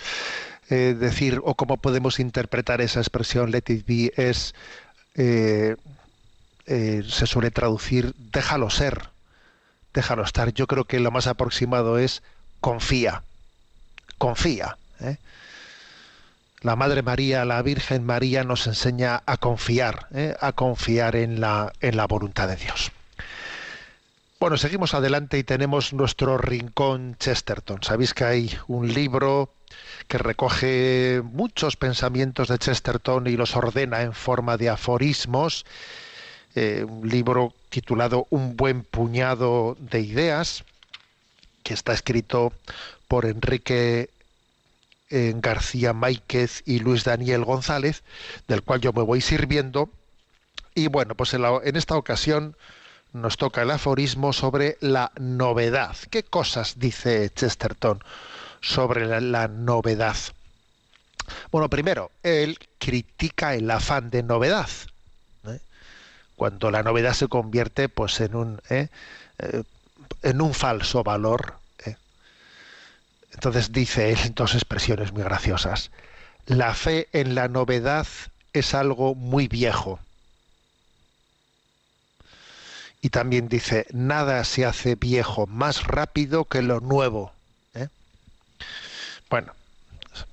eh, decir o cómo podemos interpretar esa expresión let it be es eh, eh, se suele traducir déjalo ser déjalo estar yo creo que lo más aproximado es confía confía ¿eh? la Madre María, la Virgen María nos enseña a confiar, a confiar en la, en la voluntad de Dios. Bueno, seguimos adelante y tenemos nuestro rincón Chesterton. Sabéis que hay un libro que recoge muchos pensamientos de Chesterton y los ordena en forma de aforismos, eh, un libro titulado Un buen puñado de ideas, que está escrito por Enrique eh, García Máiquez y Luis Daniel González, del cual yo me voy sirviendo. Y bueno, pues en, esta ocasión nos toca el aforismo sobre la novedad. ¿Qué cosas dice Chesterton sobre la, novedad? Bueno, primero, él critica el afán de novedad. ¿eh? Cuando la novedad se convierte pues en un ¿eh? Eh, en un falso valor. Entonces dice él dos expresiones muy graciosas. La fe en la novedad es algo muy viejo. Y también dice, nada se hace viejo más rápido que lo nuevo. ¿eh? Bueno,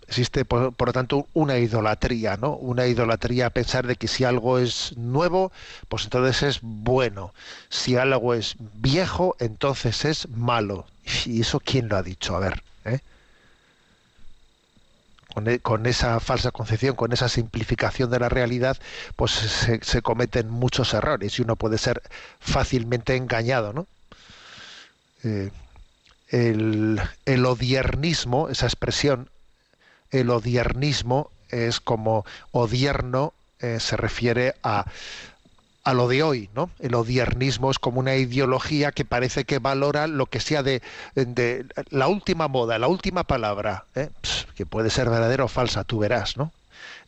existe por, por lo tanto una idolatría, ¿no? Una idolatría a pensar de que si algo es nuevo, pues entonces es bueno. Si algo es viejo, entonces es malo. ¿Y eso quién lo ha dicho? A ver. Con, e- con esa falsa concepción, con esa simplificación de la realidad, pues se, se cometen muchos errores y uno puede ser fácilmente engañado, ¿no? Eh, el, el odiernismo, esa expresión, el odiernismo es como odierno eh, se refiere a, a lo de hoy, ¿no? El odiernismo es como una ideología que parece que valora lo que sea de, la última moda, la última palabra, ¿eh? Que puede ser verdadera o falsa, tú verás, ¿no?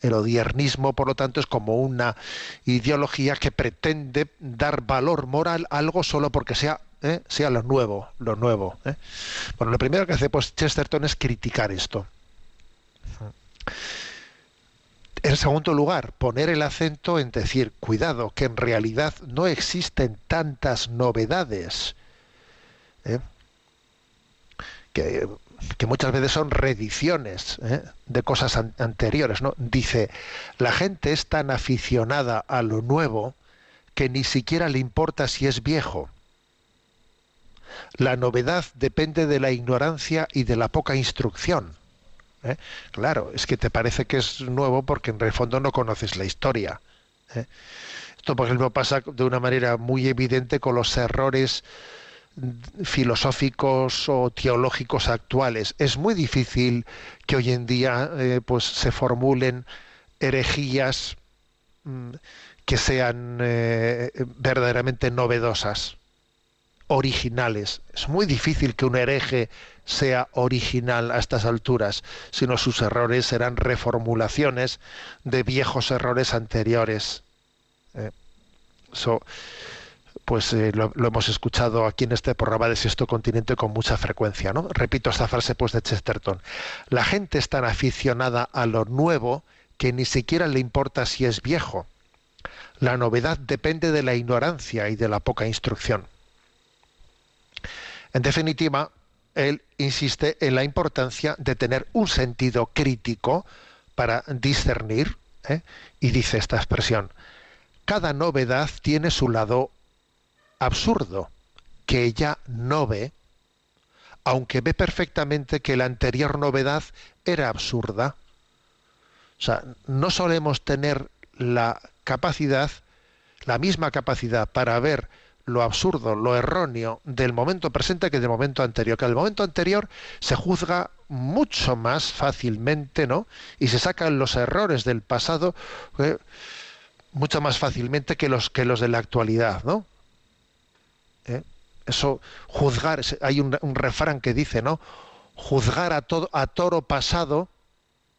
El odiernismo, por lo tanto, es como una ideología que pretende dar valor moral a algo solo porque sea, ¿eh? sea lo nuevo, lo nuevo. ¿eh? Bueno, lo primero que hace pues, Chesterton es criticar esto. En segundo lugar, poner el acento en decir, cuidado, que en realidad no existen tantas novedades, ¿eh? que, muchas veces son reediciones ¿eh? de cosas an- anteriores. ¿no? Dice, la gente es tan aficionada a lo nuevo que ni siquiera le importa si es viejo. La novedad depende de la ignorancia y de la poca instrucción. ¿Eh? Claro, es que te parece que es nuevo porque en el fondo no conoces la historia. ¿eh? Esto, por ejemplo, pasa de una manera muy evidente con los errores filosóficos o teológicos actuales. Es muy difícil que hoy en día eh, pues se formulen herejías mm, que sean verdaderamente novedosas, originales. Es muy difícil que un hereje sea original a estas alturas, sino sus errores serán reformulaciones de viejos errores anteriores. Eh, eso, pues eh, lo, lo hemos escuchado aquí en este programa de Sexto Continente con mucha frecuencia, ¿no? Repito esta frase pues de Chesterton. La gente es tan aficionada a lo nuevo que ni siquiera le importa si es viejo. La novedad depende de la ignorancia y de la poca instrucción. En definitiva, él insiste en la importancia de tener un sentido crítico para discernir, ¿eh? y dice esta expresión, cada novedad tiene su lado absurdo, que ella no ve, aunque ve perfectamente que la anterior novedad era absurda. O sea, no solemos tener la capacidad, la misma capacidad para ver lo absurdo, lo erróneo del momento presente que del momento anterior. Que el momento anterior se juzga mucho más fácilmente, ¿no? Y se sacan los errores del pasado eh, mucho más fácilmente que los que los de la actualidad, ¿no? ¿Eh? Eso, juzgar, hay un, refrán que dice, ¿no? Juzgar a, todo, a toro pasado,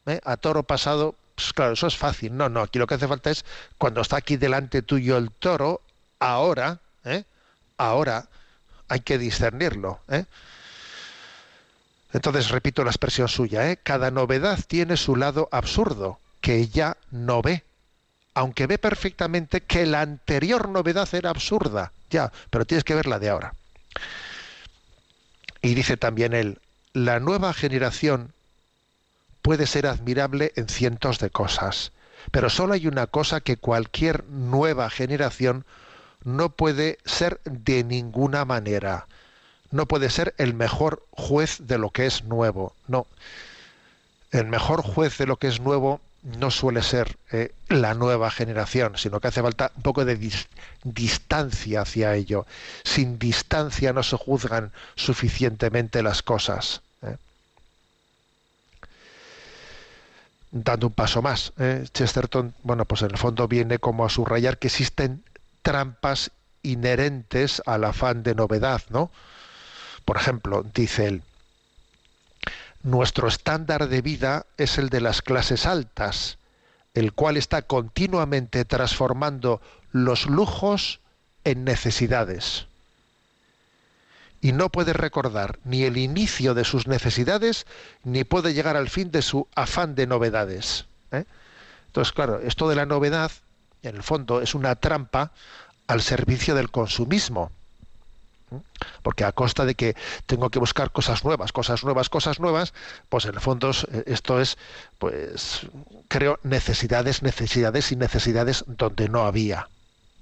¿eh? a toro pasado, pues claro, eso es fácil. No, no, aquí lo que hace falta es, cuando está aquí delante tuyo el toro, ahora, ¿eh? ahora hay que discernirlo. ¿eh? Entonces, repito la expresión suya, ¿eh? cada novedad tiene su lado absurdo, que ella no ve, aunque ve perfectamente que la anterior novedad era absurda, ya, pero tienes que ver la de ahora. Y dice también él, la nueva generación puede ser admirable en cientos de cosas, pero solo hay una cosa que cualquier nueva generación no puede ser de ninguna manera. No puede ser el mejor juez de lo que es nuevo. No. el mejor juez de lo que es nuevo no suele ser eh, la nueva generación, sino que hace falta un poco de dis- distancia hacia ello. Sin distancia no se juzgan suficientemente las cosas. ¿eh? Dando un paso más, ¿eh? Chesterton, bueno, pues en el fondo viene como a subrayar que existen trampas inherentes al afán de novedad, ¿no? Por ejemplo, dice él, nuestro estándar de vida es el de las clases altas, el cual está continuamente transformando los lujos en necesidades. Y no puede recordar ni el inicio de sus necesidades, ni puede llegar al fin de su afán de novedades. ¿eh? Entonces, claro, esto de la novedad, en el fondo, es una trampa al servicio del consumismo porque a costa de que tengo que buscar cosas nuevas, cosas nuevas, cosas nuevas, pues en el fondo eh, esto es, pues creo necesidades, necesidades y necesidades donde no había.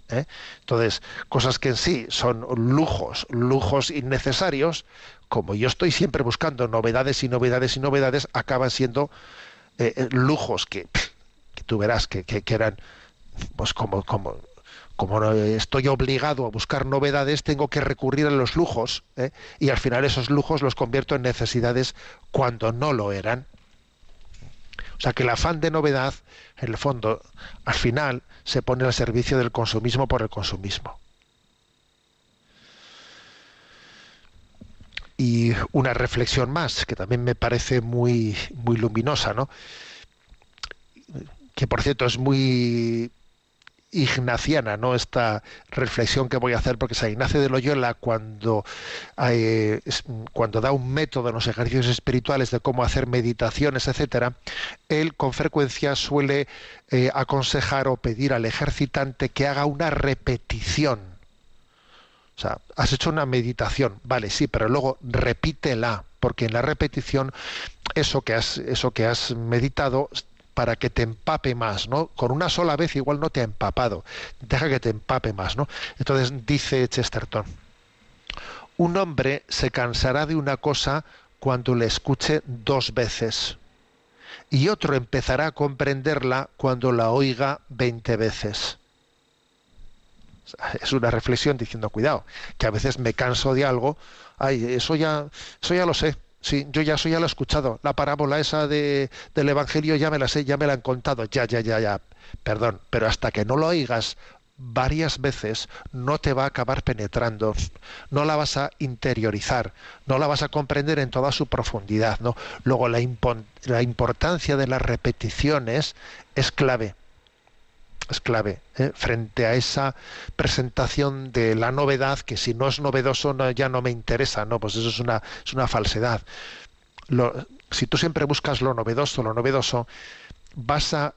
¿eh? Entonces, cosas que en sí son lujos, lujos innecesarios, como yo estoy siempre buscando novedades y novedades y novedades, acaban siendo eh, lujos que, que, tú verás que, que, que eran pues como, como como estoy obligado a buscar novedades, tengo que recurrir a los lujos ¿eh? y al final esos lujos los convierto en necesidades cuando no lo eran. O sea que el afán de novedad, en el fondo, al final se pone al servicio del consumismo por el consumismo. Y una reflexión más, que también me parece muy, muy luminosa, ¿no? que por cierto es muy ignaciana, ¿no? Esta reflexión que voy a hacer, porque San Ignacio de Loyola, cuando, eh, cuando da un método en los ejercicios espirituales de cómo hacer meditaciones, etcétera, él con frecuencia suele eh, aconsejar o pedir al ejercitante que haga una repetición. O sea, has hecho una meditación, vale, sí, pero luego repítela, porque en la repetición eso que has, eso que has meditado para que te empape más, ¿no? Con una sola vez igual no te ha empapado, deja que te empape más, ¿no? Entonces dice Chesterton, un hombre se cansará de una cosa cuando le escuche dos veces y otro empezará a comprenderla cuando la oiga veinte veces. Es una reflexión diciendo, cuidado, que a veces me canso de algo, ay, eso ya, eso ya lo sé, Sí, yo ya eso ya lo he escuchado. La parábola esa de, del Evangelio ya me la sé, ya me la han contado. Ya, ya, ya, ya. Perdón, pero hasta que no lo oigas varias veces no te va a acabar penetrando, no la vas a interiorizar, no la vas a comprender en toda su profundidad. ¿no? Luego la, la importancia de las repeticiones es clave es clave ¿eh? frente a esa presentación de la novedad que si no es novedoso no, ya no me interesa no pues eso es una es una falsedad. Si tú siempre buscas lo novedoso lo novedoso vas a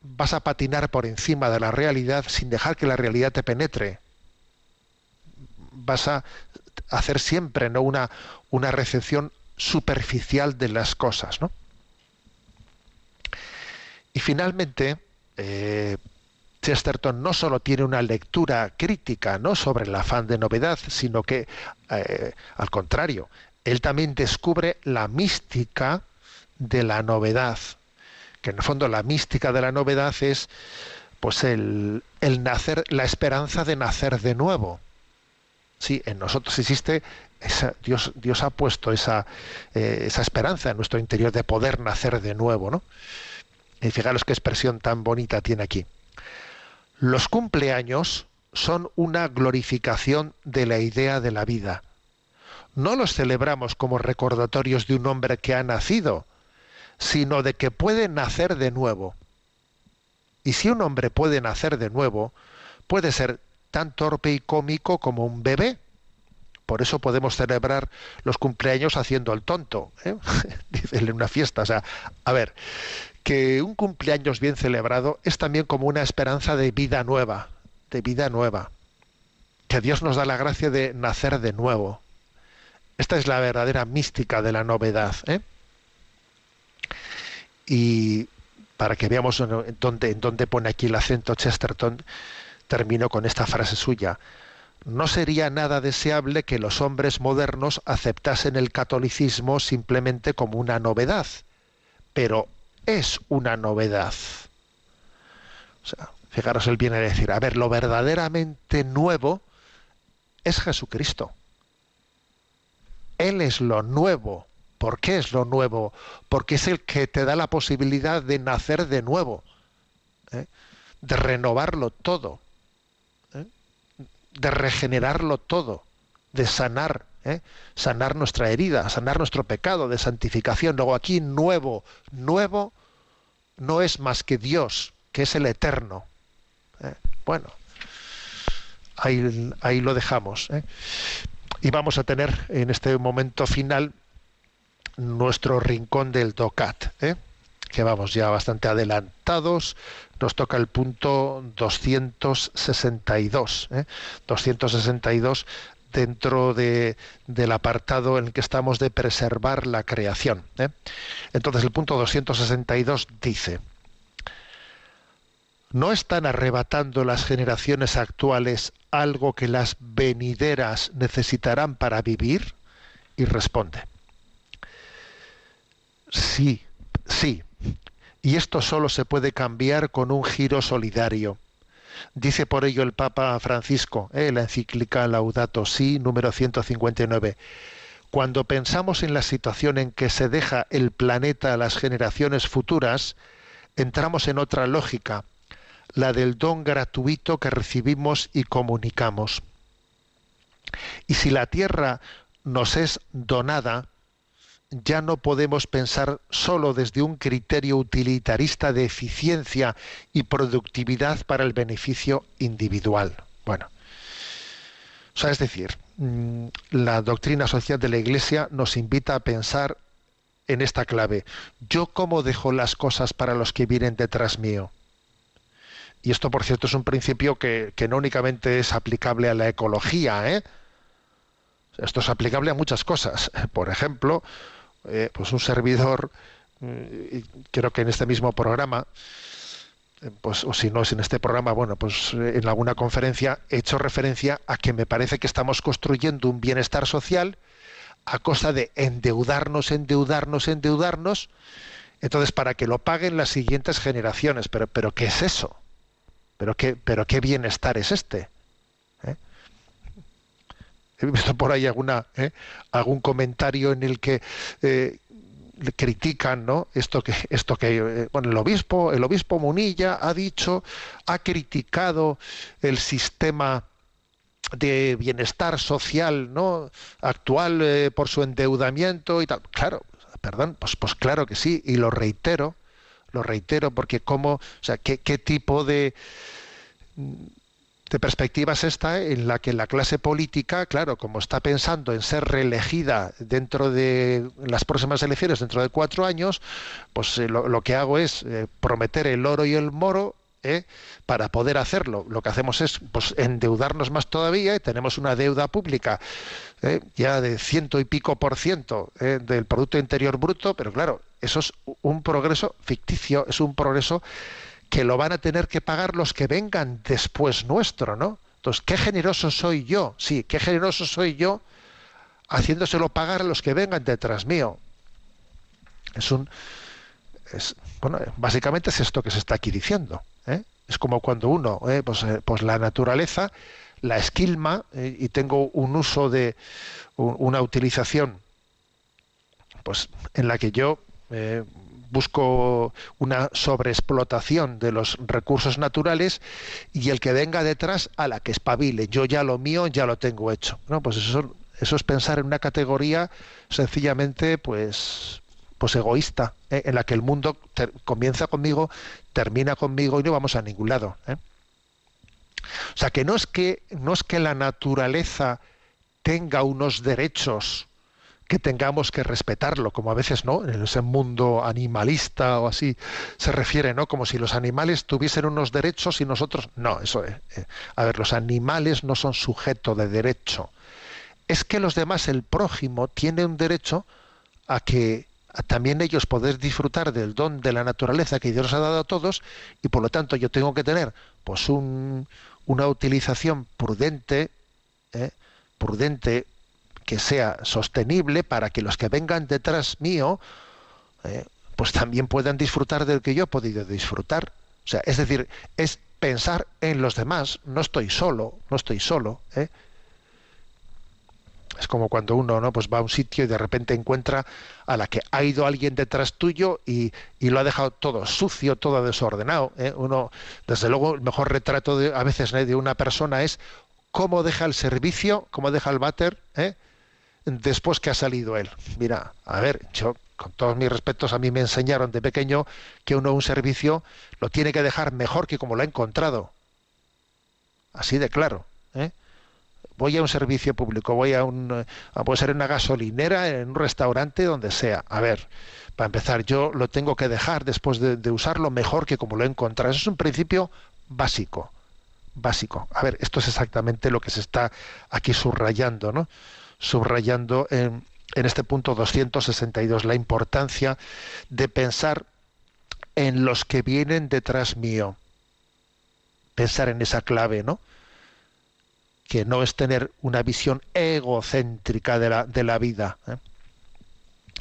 vas a patinar por encima de la realidad sin dejar que la realidad te penetre. Vas a hacer siempre no una una recepción superficial de las cosas no y finalmente eh, Chesterton no solo tiene una lectura crítica ¿no? sobre el afán de novedad, sino que, eh, al contrario, él también descubre la mística de la novedad, que en el fondo la mística de la novedad es pues el, el nacer, la esperanza de nacer de nuevo. Sí, en nosotros existe esa, Dios, Dios ha puesto esa, eh, esa esperanza en nuestro interior de poder nacer de nuevo, ¿no? Y fijaros qué expresión tan bonita tiene aquí. Los cumpleaños son una glorificación de la idea de la vida. No los celebramos como recordatorios de un hombre que ha nacido, sino de que puede nacer de nuevo. Y si un hombre puede nacer de nuevo, puede ser tan torpe y cómico como un bebé. Por eso podemos celebrar los cumpleaños haciendo el tonto, ¿eh? *laughs* en una fiesta. O sea, a ver, que un cumpleaños bien celebrado es también como una esperanza de vida nueva, de vida nueva. Que Dios nos da la gracia de nacer de nuevo. Esta es la verdadera mística de la novedad. ¿eh? Y para que veamos en dónde, en dónde pone aquí el acento Chesterton, termino con esta frase suya. No sería nada deseable que los hombres modernos aceptasen el catolicismo simplemente como una novedad, pero es una novedad. O sea, fijaros, él viene a decir, a ver, lo verdaderamente nuevo es Jesucristo. Él es lo nuevo. ¿Por qué es lo nuevo? Porque es el que te da la posibilidad de nacer de nuevo, ¿eh? de renovarlo todo, ¿eh? de regenerarlo todo, de sanar, ¿eh? sanar nuestra herida, sanar nuestro pecado, de santificación. Luego aquí nuevo, nuevo no es más que Dios, que es el eterno. Bueno, ahí, ahí lo dejamos. Y vamos a tener en este momento final nuestro rincón del DOCAT, ¿eh? que vamos ya bastante adelantados. Nos toca el punto 262. ¿eh? 262 dentro de, del apartado en el que estamos de preservar la creación. ¿eh? Entonces el punto 262 dice, ¿no están arrebatando las generaciones actuales algo que las venideras necesitarán para vivir? Y responde, sí, sí. Y esto solo se puede cambiar con un giro solidario. Dice por ello el Papa Francisco, eh, la encíclica Laudato Si, número 159. Cuando pensamos en la situación en que se deja el planeta a las generaciones futuras, entramos en otra lógica, la del don gratuito que recibimos y comunicamos. Y si la tierra nos es donada, ya no podemos pensar solo desde un criterio utilitarista de eficiencia y productividad para el beneficio individual. Bueno, o sea, es decir, mm, la doctrina social de la Iglesia nos invita a pensar en esta clave. Yo cómo dejo las cosas para los que vienen detrás mío. Y esto, por cierto, es un principio que, no únicamente es aplicable a la ecología, ¿eh? Esto es aplicable a muchas cosas. Por ejemplo, eh, pues un servidor, mm, creo que en este mismo programa, eh, pues, o si no es en este programa, bueno, pues eh, en alguna conferencia he hecho referencia a que me parece que estamos construyendo un bienestar social a costa de endeudarnos, endeudarnos, endeudarnos, entonces para que lo paguen las siguientes generaciones. Pero, pero ¿qué es eso? ¿Pero qué, pero qué bienestar es este? *laughs* he visto por ahí alguna ¿eh? algún comentario en el que eh, critican no esto que esto que eh, bueno el obispo el obispo Munilla ha dicho ha criticado el sistema de bienestar social no actual por su endeudamiento y tal. Claro perdón pues pues claro que sí y lo reitero lo reitero porque cómo o sea qué, qué tipo de de perspectivas esta en la que la clase política, claro, como está pensando en ser reelegida dentro de las próximas elecciones, dentro de cuatro años, pues eh, lo, que hago es eh, prometer el oro y el moro ¿eh? para poder hacerlo. Lo que hacemos es pues, endeudarnos más todavía y tenemos una deuda pública ya de ciento y pico por ciento del Producto Interior Bruto, pero claro, eso es un progreso ficticio, es un progreso que lo van a tener que pagar los que vengan después nuestro, ¿no? Entonces, qué generoso soy yo, sí, qué generoso soy yo haciéndoselo pagar a los que vengan detrás mío. Es un, es, bueno, básicamente es esto que se está aquí diciendo. ¿eh? Es como cuando uno, ¿eh? pues, eh, pues, la naturaleza la esquilma y tengo un uso de una utilización, pues en la que yo busco una sobreexplotación de los recursos naturales y el que venga detrás a la que espabile. Yo ya lo mío ya lo tengo hecho. ¿no? Pues eso, es pensar en una categoría sencillamente pues pues egoísta, ¿eh? en la que el mundo comienza conmigo, termina conmigo y no vamos a ningún lado. ¿eh? O sea que no es que no es que la naturaleza tenga unos derechos que tengamos que respetarlo, como a veces, ¿no? En ese mundo animalista o así se refiere, ¿no? Como si los animales tuviesen unos derechos y nosotros no, eso es. Eh, a ver, los animales no son sujeto de derecho. Es que los demás, el prójimo, tiene un derecho a que también ellos poder disfrutar del don de la naturaleza que Dios ha dado a todos y por lo tanto yo tengo que tener pues un, una utilización prudente, ¿eh? prudente, que sea sostenible para que los que vengan detrás mío, eh, pues también puedan disfrutar del que yo he podido disfrutar. O sea, es decir, es pensar en los demás. No estoy solo, no estoy solo. ¿eh? Es como cuando uno ¿no? pues va a un sitio y de repente encuentra a la que ha ido alguien detrás tuyo y, lo ha dejado todo sucio, todo desordenado. ¿eh? Uno, desde luego, el mejor retrato de, a veces de una persona es cómo deja el servicio, cómo deja el váter. Después que ha salido él. Mira, a ver, yo con todos mis respetos, a mí me enseñaron de pequeño que uno un servicio lo tiene que dejar mejor que como lo ha encontrado. Así de claro. ¿eh? voy a un servicio público, voy a un, a, puede ser una gasolinera, en un restaurante, donde sea. A ver, para empezar, yo lo tengo que dejar después de, usarlo mejor que como lo he encontrado. Eso es un principio básico, básico. A ver, esto es exactamente lo que se está aquí subrayando, ¿no? Subrayando en, este punto 262, la importancia de pensar en los que vienen detrás mío. Pensar en esa clave, ¿no? que no es tener una visión egocéntrica de la, de la vida. ¿eh?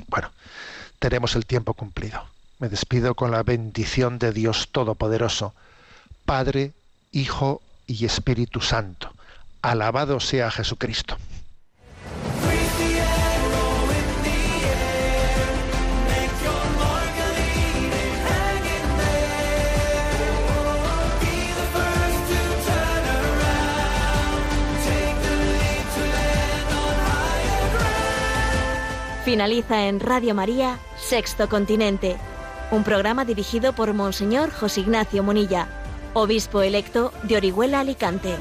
Bueno, tenemos el tiempo cumplido. Me despido con la bendición de Dios Todopoderoso, Padre, Hijo y Espíritu Santo. Alabado sea Jesucristo. Finaliza en Radio María, Sexto Continente, un programa dirigido por Monseñor José Ignacio Munilla, obispo electo de Orihuela Alicante.